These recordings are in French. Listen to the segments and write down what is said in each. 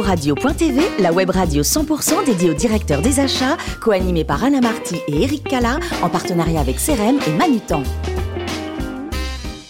Radio.tv, la web radio 100% dédiée aux directeurs des achats, co-animée par Anna Marty et Eric Cala, en partenariat avec CRM et Manutan.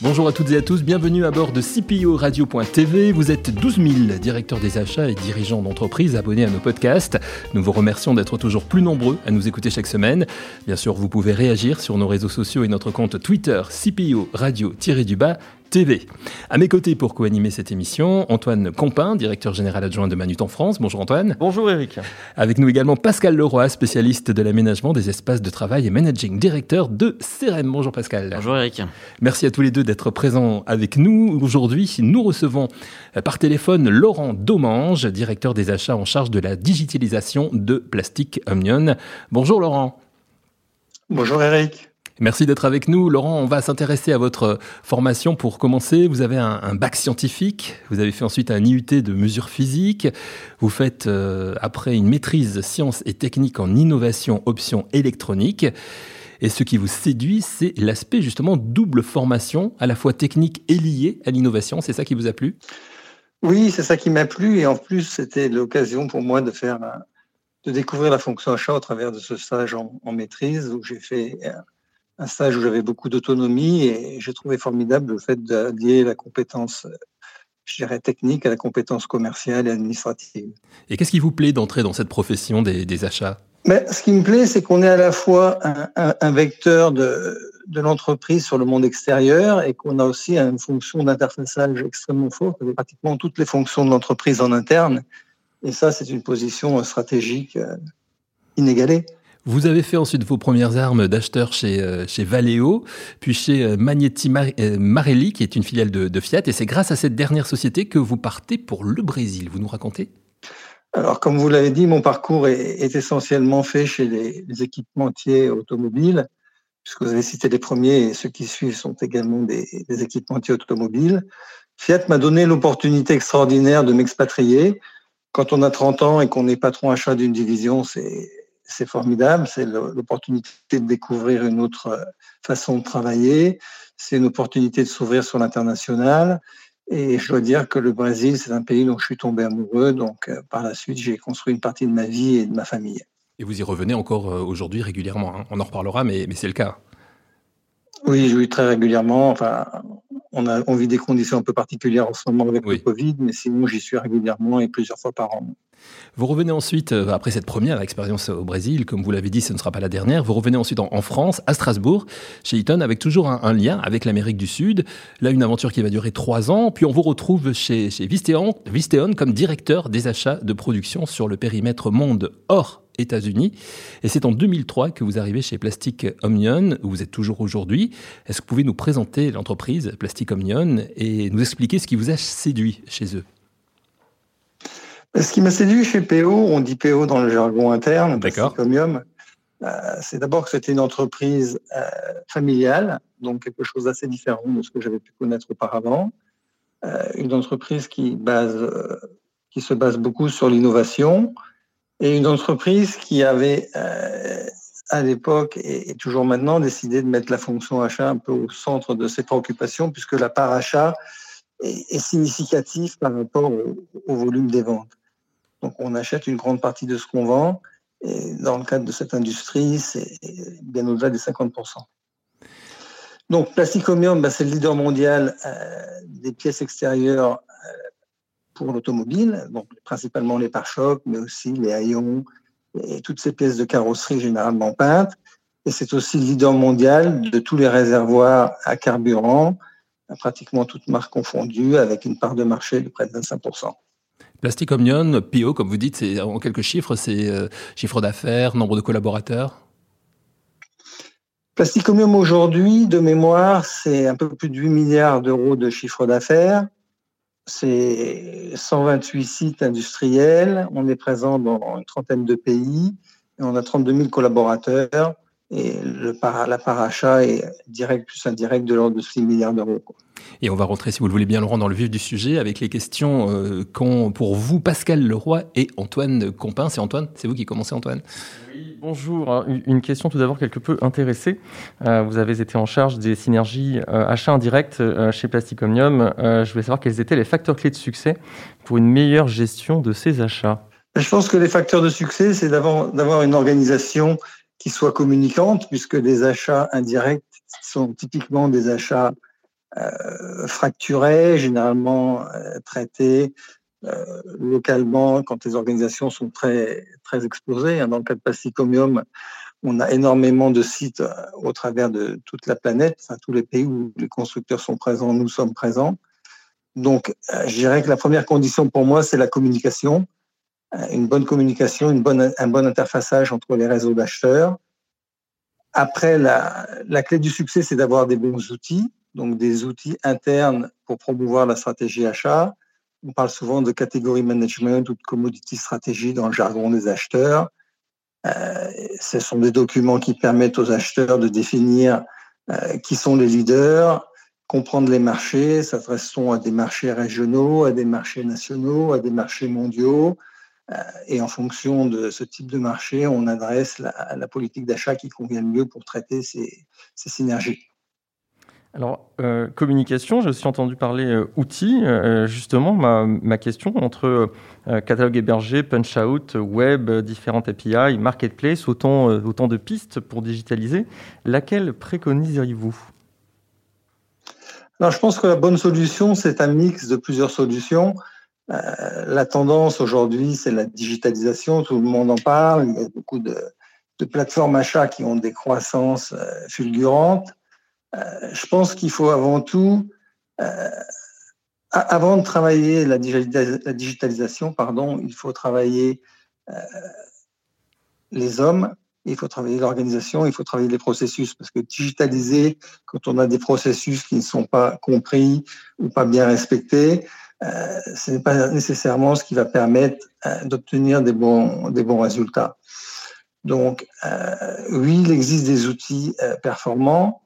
Bonjour à toutes et à tous, bienvenue à bord de CPO Radio.tv. Vous êtes 12 000 directeurs des achats et dirigeants d'entreprises abonnés à nos podcasts. Nous vous remercions d'être toujours plus nombreux à nous écouter chaque semaine. Bien sûr, vous pouvez réagir sur nos réseaux sociaux et notre compte Twitter CPO Radio-du-bas TV. À mes côtés pour co-animer cette émission, Antoine Compin, directeur général adjoint de Manut en France. Bonjour Antoine. Bonjour Eric. Avec nous également Pascal Leroy, spécialiste de l'aménagement des espaces de travail et managing directeur de CRM. Bonjour Pascal. Bonjour Eric. Merci à tous les deux d'être présents avec nous. Aujourd'hui, nous recevons euh, par téléphone Laurent Domange, directeur des achats en charge de la digitalisation de Plastic Omnion. Bonjour Laurent. Bonjour Eric. Merci d'être avec nous. Laurent, on va s'intéresser à votre formation pour commencer. Vous avez un, bac scientifique, vous avez fait ensuite un IUT de mesures physiques, vous faites euh, après une maîtrise sciences et techniques en innovation option électronique. Et ce qui vous séduit, c'est l'aspect justement double formation, à la fois technique et liée à l'innovation. C'est ça qui vous a plu? Oui, c'est ça qui m'a plu. Et en plus, c'était l'occasion pour moi de faire de découvrir la fonction achat au travers de ce stage en, en maîtrise où j'ai fait euh, un stage où j'avais beaucoup d'autonomie et j'ai trouvé formidable le fait d'allier la compétence, je dirais, technique à la compétence commerciale et administrative. Et qu'est-ce qui vous plaît d'entrer dans cette profession des, achats? Mais Ce qui me plaît, c'est qu'on est à la fois un, vecteur de, de l'entreprise sur le monde extérieur et qu'on a aussi une fonction d'interfaçage extrêmement forte avec pratiquement toutes les fonctions de l'entreprise en interne. Et ça, c'est une position stratégique euh, inégalée. Vous avez fait ensuite vos premières armes d'acheteur chez, euh, chez Valeo, puis chez euh, Magneti euh, Marelli, qui est une filiale de, Fiat. Et c'est grâce à cette dernière société que vous partez pour le Brésil. Vous nous racontez? Alors, comme vous l'avez dit, mon parcours est, essentiellement fait chez les, équipementiers automobiles, puisque vous avez cité les premiers et ceux qui suivent sont également des, des équipementiers automobiles. Fiat m'a donné l'opportunité extraordinaire de m'expatrier. Quand on a 30 ans et qu'on est patron achat d'une division, c'est c'est formidable, c'est l'opportunité de découvrir une autre euh, façon de travailler, c'est une opportunité de s'ouvrir sur l'international. Et je dois dire que le Brésil, c'est un pays dont je suis tombé amoureux. Donc, euh, par la suite, j'ai construit une partie de ma vie et de ma famille. Et vous y revenez encore euh, aujourd'hui régulièrement. Hein. On en reparlera, mais, mais c'est le cas. Oui, je vais très régulièrement. Enfin, on, a, on vit des conditions un peu particulières en ce moment avec le Covid, mais sinon, j'y suis régulièrement et plusieurs fois par an. Vous revenez ensuite, euh, après cette première expérience au Brésil, comme vous l'avez dit, ce ne sera pas la dernière, vous revenez ensuite en, France, à Strasbourg, chez Eaton, avec toujours un, lien avec l'Amérique du Sud. Là, une aventure qui va durer trois ans, puis on vous retrouve chez, chez Visteon, Visteon comme directeur des achats de production sur le périmètre monde hors États-Unis. Et c'est en 2003 que vous arrivez chez Plastic Omnion, où vous êtes toujours aujourd'hui. Est-ce que vous pouvez nous présenter l'entreprise Plastic Omnion et nous expliquer ce qui vous a séduit chez eux? Ce qui m'a séduit chez PO, on dit PO dans le jargon interne, D'accord. Euh, c'est d'abord que c'était une entreprise euh, familiale, donc quelque chose d'assez différent de ce que j'avais pu connaître auparavant. Euh, une entreprise qui, base, qui se base beaucoup sur l'innovation et une entreprise qui avait à l'époque et, toujours maintenant décidé de mettre la fonction achat un peu au centre de ses préoccupations puisque la part achat est, significative par rapport au volume des ventes. Donc on achète une grande partie de ce qu'on vend. Et dans le cadre de cette industrie, c'est bien au-delà des 50%. Donc Plasticomium, bah, c'est le leader mondial euh, des pièces extérieures euh, pour l'automobile, donc principalement les pare-chocs, mais aussi les haillons et toutes ces pièces de carrosserie généralement peintes. Et c'est aussi le leader mondial de tous les réservoirs à carburant, pratiquement toutes marques confondues, avec une part de marché de près de 25%. Plastic Omnion, PO, comme vous dites, c'est en quelques chiffres, c'est euh, chiffre d'affaires, nombre de collaborateurs? Plastic Omnium aujourd'hui, de mémoire, c'est un peu plus de 8 milliards d'euros de chiffre d'affaires. C'est 128 sites industriels. On est présent dans une trentaine de pays. Et on a 32 000 collaborateurs et le la part achat est direct plus indirect de l'ordre de 6 milliards d'euros. Et on va rentrer, si vous le voulez bien, Laurent, dans le vif du sujet avec les questions euh, qu'ont pour vous Pascal Leroy et Antoine Compin. C'est Antoine, c'est vous qui commencez, Antoine? Oui, bonjour. Une question tout d'abord quelque peu intéressée. Euh, vous avez été en charge des synergies euh, achats indirects chez Plastic Omnium. je voulais savoir quels étaient les facteurs clés de succès pour une meilleure gestion de ces achats. Je pense que les facteurs de succès, c'est d'avoir une organisation qui soit communicante, puisque les achats indirects sont typiquement des achats euh, fracturés, généralement euh, traités euh, localement quand les organisations sont très, très exposées. Hein. Dans le cas de Plasticomium, on a énormément de sites au travers de toute la planète, enfin, tous les pays où les constructeurs sont présents, nous sommes présents. Donc, je dirais que la première condition pour moi, c'est la communication une bonne communication, un bon interfaçage entre les réseaux d'acheteurs. Après, la, clé du succès, c'est d'avoir des bons outils, donc des outils internes pour promouvoir la stratégie achat. On parle souvent de catégorie management ou de commodity stratégie dans le jargon des acheteurs. Euh, ce sont des documents qui permettent aux acheteurs de définir euh, qui sont les leaders, comprendre les marchés, s'adressons à des marchés régionaux, à des marchés nationaux, à des marchés mondiaux, et en fonction de ce type de marché, on adresse la, politique d'achat qui convient le mieux pour traiter ces, synergies. Alors, euh, communication, j'ai aussi entendu parler euh, outils. justement, ma, question entre catalogue hébergé, punch-out, web, différentes API, marketplace, autant, autant de pistes pour digitaliser, laquelle préconiseriez-vous? Je pense que la bonne solution, c'est un mix de plusieurs solutions. Euh, la tendance aujourd'hui, c'est la digitalisation. Tout le monde en parle. Il y a beaucoup de, plateformes achats qui ont des croissances euh, fulgurantes. Euh, je pense qu'il faut avant tout, avant de travailler la, digitalisation, pardon, il faut travailler les hommes, il faut travailler l'organisation, il faut travailler les processus. Parce que digitaliser, quand on a des processus qui ne sont pas compris ou pas bien respectés, euh, ce n'est pas nécessairement ce qui va permettre euh, d'obtenir des bons, des bons résultats. Donc, euh, oui, il existe des outils performants,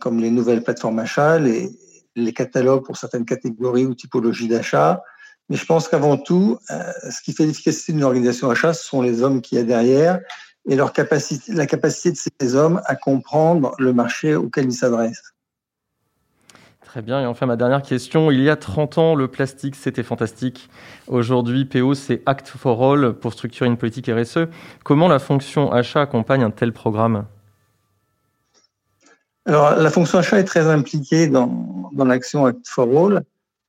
comme les nouvelles plateformes achats, les, les catalogues pour certaines catégories ou typologies d'achat. Mais je pense qu'avant tout, ce qui fait l'efficacité d'une organisation achat, ce sont les hommes qui y a derrière et leur capacité, la capacité de ces hommes à comprendre le marché auquel ils s'adressent. Très bien. Et enfin, ma dernière question. Il y a 30 ans, le plastique, c'était fantastique. Aujourd'hui, PO, c'est Act for All pour structurer une politique RSE. Comment la fonction achat accompagne un tel programme? Alors, la fonction achat est très impliquée dans, dans l'action Act for All.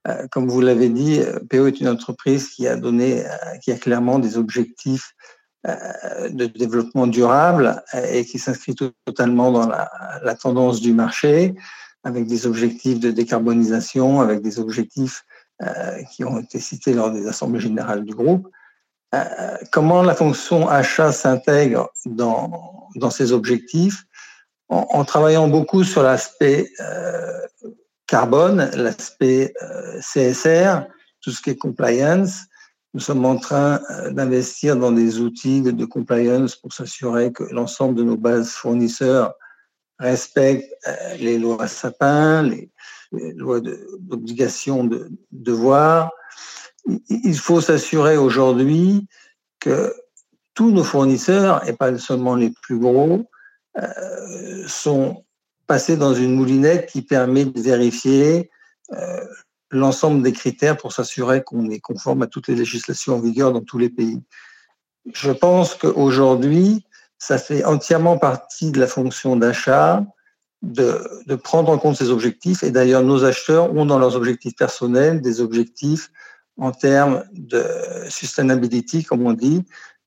Euh, comme vous l'avez dit, PO est une entreprise qui a donné, euh, qui a clairement des objectifs euh, de développement durable et qui s'inscrit totalement dans la, la, tendance du marché avec des objectifs de décarbonisation, avec des objectifs euh, qui ont été cités lors des assemblées générales du groupe. Euh, comment la fonction achat s'intègre dans, ces objectifs? En, travaillant beaucoup sur l'aspect euh, carbone, l'aspect CSR, tout ce qui est compliance. Nous sommes en train d'investir dans des outils de compliance pour s'assurer que l'ensemble de nos bases fournisseurs respecte euh, les lois Sapin, les, lois d'obligation de, de devoir. Il faut s'assurer aujourd'hui que tous nos fournisseurs, et pas seulement les plus gros, euh, sont passés dans une moulinette qui permet de vérifier euh, l'ensemble des critères pour s'assurer qu'on est conforme à toutes les législations en vigueur dans tous les pays. Je pense qu'aujourd'hui, ça fait entièrement partie de la fonction d'achat de, prendre en compte ces objectifs. Et d'ailleurs, nos acheteurs ont dans leurs objectifs personnels des objectifs en termes de sustainability, comme on dit,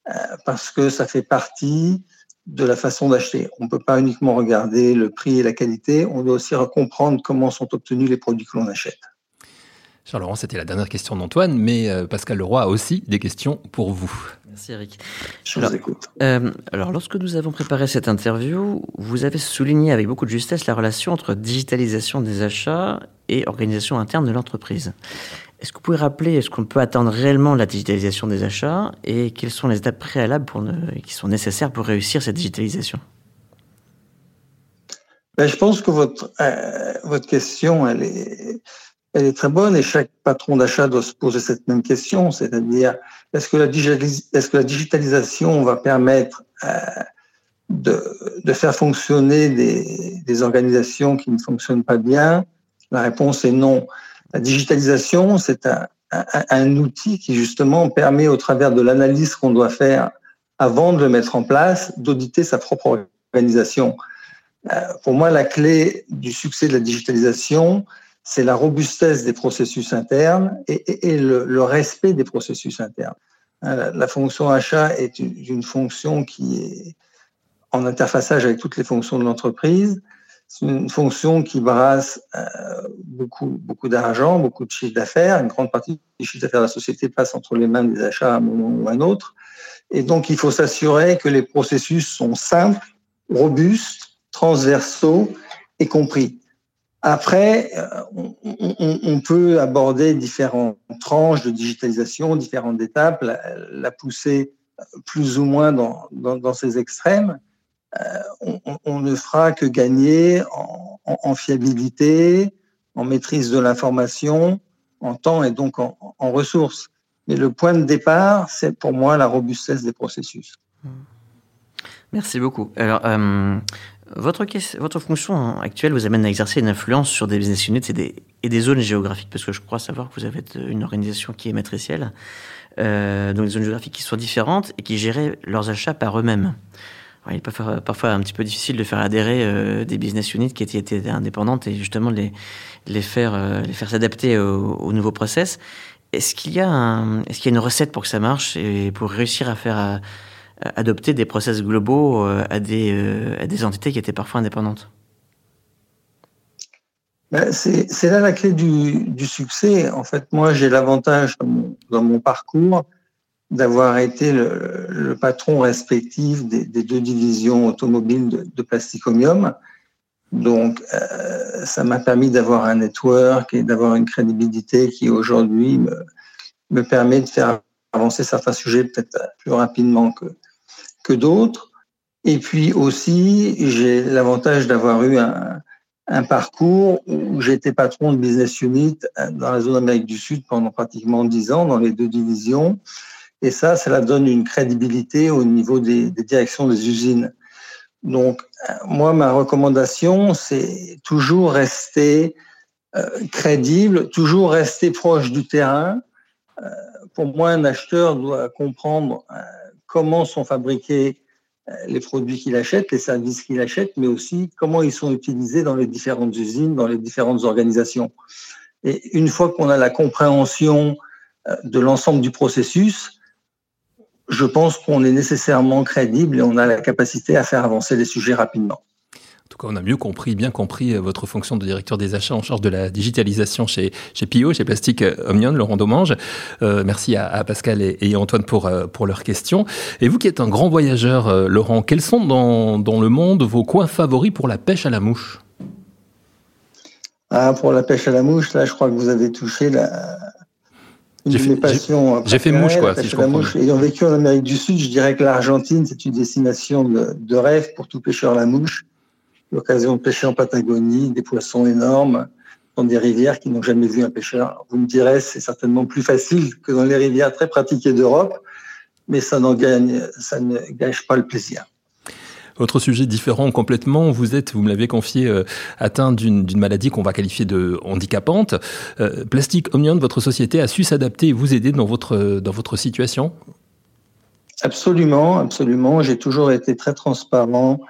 euh, parce que ça fait partie de la façon d'acheter. On ne peut pas uniquement regarder le prix et la qualité, on doit aussi comprendre comment sont obtenus les produits que l'on achète. Charles-Laurent, c'était la dernière question d'Antoine, mais euh, Pascal Leroy a aussi des questions pour vous. Merci Eric. Je vous écoute. Euh, alors, lorsque nous avons préparé cette interview, vous avez souligné avec beaucoup de justesse la relation entre digitalisation des achats et organisation interne de l'entreprise. Est-ce que vous pouvez rappeler, est-ce qu'on peut attendre réellement la digitalisation des achats et quelles sont les étapes préalables pour qui sont nécessaires pour réussir cette digitalisation? Ben, Je pense que votre, euh, votre question, elle est, elle est très bonne et chaque patron d'achat doit se poser cette même question, c'est-à-dire est-ce que, la digitalisation va permettre euh, de, faire fonctionner des, organisations qui ne fonctionnent pas bien? La réponse est non. La digitalisation, c'est un, outil qui justement permet au travers de l'analyse qu'on doit faire avant de le mettre en place, d'auditer sa propre organisation. Euh, pour moi, la clé du succès de la digitalisation, c'est la robustesse des processus internes et, le, respect des processus internes. Euh, la fonction achat est une, fonction qui est en interfaçage avec toutes les fonctions de l'entreprise. C'est une fonction qui brasse euh, beaucoup, beaucoup d'argent, beaucoup de chiffre d'affaires. Une grande partie du chiffre d'affaires de la société passe entre les mains des achats à un moment ou à un autre. Et donc, il faut s'assurer que les processus sont simples, robustes, transversaux et compris. Après, euh, on, peut aborder différentes tranches de digitalisation, différentes étapes, la, pousser plus ou moins dans, dans, ces extrêmes. Euh, on, ne fera que gagner en, fiabilité, en maîtrise de l'information, en temps et donc en, ressources. Mais le point de départ, c'est pour moi la robustesse des processus. Merci beaucoup. Alors, euh, votre, fonction actuelle vous amène à exercer une influence sur des business units et des, zones géographiques, parce que je crois savoir que vous avez une organisation qui est matricielle, euh, donc des zones géographiques qui sont différentes et qui géraient leurs achats par eux-mêmes. il faire parfois un petit peu difficile de faire adhérer euh, des business units qui étaient, indépendantes et justement les, les faire, euh, les faire s'adapter au, au, nouveau process. Est-ce qu'il y a une recette pour que ça marche et pour réussir à faire adopter des process globaux euh, à des, euh, à des entités qui étaient parfois indépendantes ben, c'est là la clé du, du succès. En fait, moi, j'ai l'avantage dans, mon parcours d'avoir été le, patron respectif des, deux divisions automobiles de, Plasticomium. Donc, euh, ça m'a permis d'avoir un network et d'avoir une crédibilité qui aujourd'hui me, me permet de faire avancer certains sujets peut-être plus rapidement que, que d'autres. Et puis aussi, j'ai l'avantage d'avoir eu un, parcours où j'étais patron de business unit dans la zone Amérique du Sud pendant pratiquement dix ans dans les deux divisions. Et ça, cela donne une crédibilité au niveau des, directions des usines. Donc, moi, ma recommandation, c'est toujours rester euh, crédible, toujours rester proche du terrain. Euh, pour moi, un acheteur doit comprendre euh, comment sont fabriqués euh, les produits qu'il achète, les services qu'il achète, mais aussi comment ils sont utilisés dans les différentes usines, dans les différentes organisations. Et une fois qu'on a la compréhension euh, de l'ensemble du processus, je pense qu'on est nécessairement crédible et on a la capacité à faire avancer les sujets rapidement tout cas, on a mieux compris, bien compris euh, votre fonction de directeur des achats en charge de la digitalisation chez, chez Pio, chez Plastic Omnion, Laurent Domange. Euh, merci à, Pascal et, Antoine pour, euh, pour leurs questions. Et vous qui êtes un grand voyageur, Laurent, quels sont dans, dans le monde vos coins favoris pour la pêche à la mouche? Ah, Pour la pêche à la mouche, là, je crois que vous avez touché la, j'ai fait, j'ai fait mouche, quoi, si je comprends. Mouche. Ayant vécu en Amérique du Sud, je dirais que l'Argentine, c'est une destination de, de, rêve pour tout pêcheur à la mouche l'occasion de pêcher en Patagonie, des poissons énormes dans des rivières qui n'ont jamais vu un pêcheur. Vous me direz, c'est certainement plus facile que dans les rivières très pratiquées d'Europe, mais ça, gagne, ça ne gâche pas le plaisir. Autre sujet différent complètement, vous êtes, vous me l'avez confié, euh, atteint d'une maladie qu'on va qualifier de handicapante. Euh, Plastique Omnion, votre société a su s'adapter et vous aider dans votre, dans votre situation? Absolument, absolument. J'ai toujours été très transparent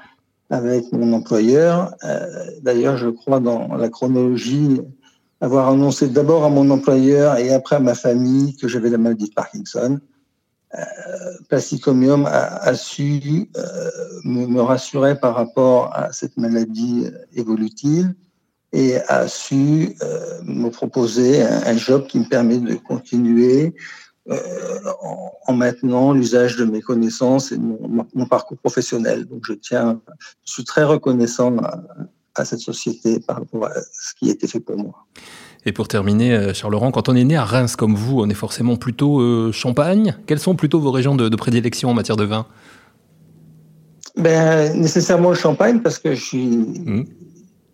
avec mon employeur. Euh, d'ailleurs, je crois dans la chronologie avoir annoncé d'abord à mon employeur et après à ma famille que j'avais la maladie de Parkinson. Euh, Plasticomium a, su euh, me, rassurer par rapport à cette maladie évolutive et a su me proposer un, job qui me permet de continuer euh, en, maintenant l'usage de mes connaissances et de mon, parcours professionnel. Donc je tiens, je suis très reconnaissant à, cette société par rapport à ce qui a été fait pour moi. Et pour terminer, euh, Charles Laurent, quand on est né à Reims comme vous, on est forcément plutôt euh, Champagne. Quelles sont plutôt vos régions de, prédilection en matière de vin? Ben, Nécessairement le Champagne, parce que je suis mmh.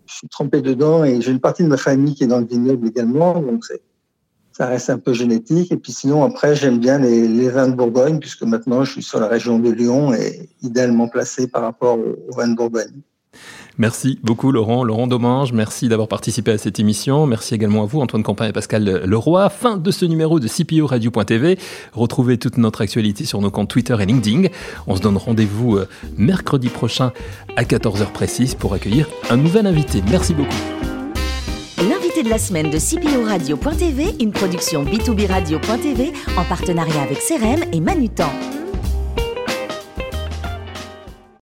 suis trempé dedans et j'ai une partie de ma famille qui est dans le vignoble également, donc ça reste un peu génétique. Et puis sinon, après, j'aime bien les, vins de Bourgogne, puisque maintenant je suis sur la région de Lyon et idéalement placé par rapport aux vins de Bourgogne. Merci beaucoup Laurent, Laurent Domange, merci d'avoir participé à cette émission. Merci également à vous Antoine Campin et Pascal Leroy. Fin de ce numéro de CPO Radio.tv. Retrouvez toute notre actualité sur nos comptes Twitter et LinkedIn. On se donne rendez-vous euh, mercredi prochain à 14h précise pour accueillir un nouvel invité. Merci beaucoup. De la semaine de CPO Radio.tv, une production B2B Radio.tv en partenariat avec CRM et Manutan.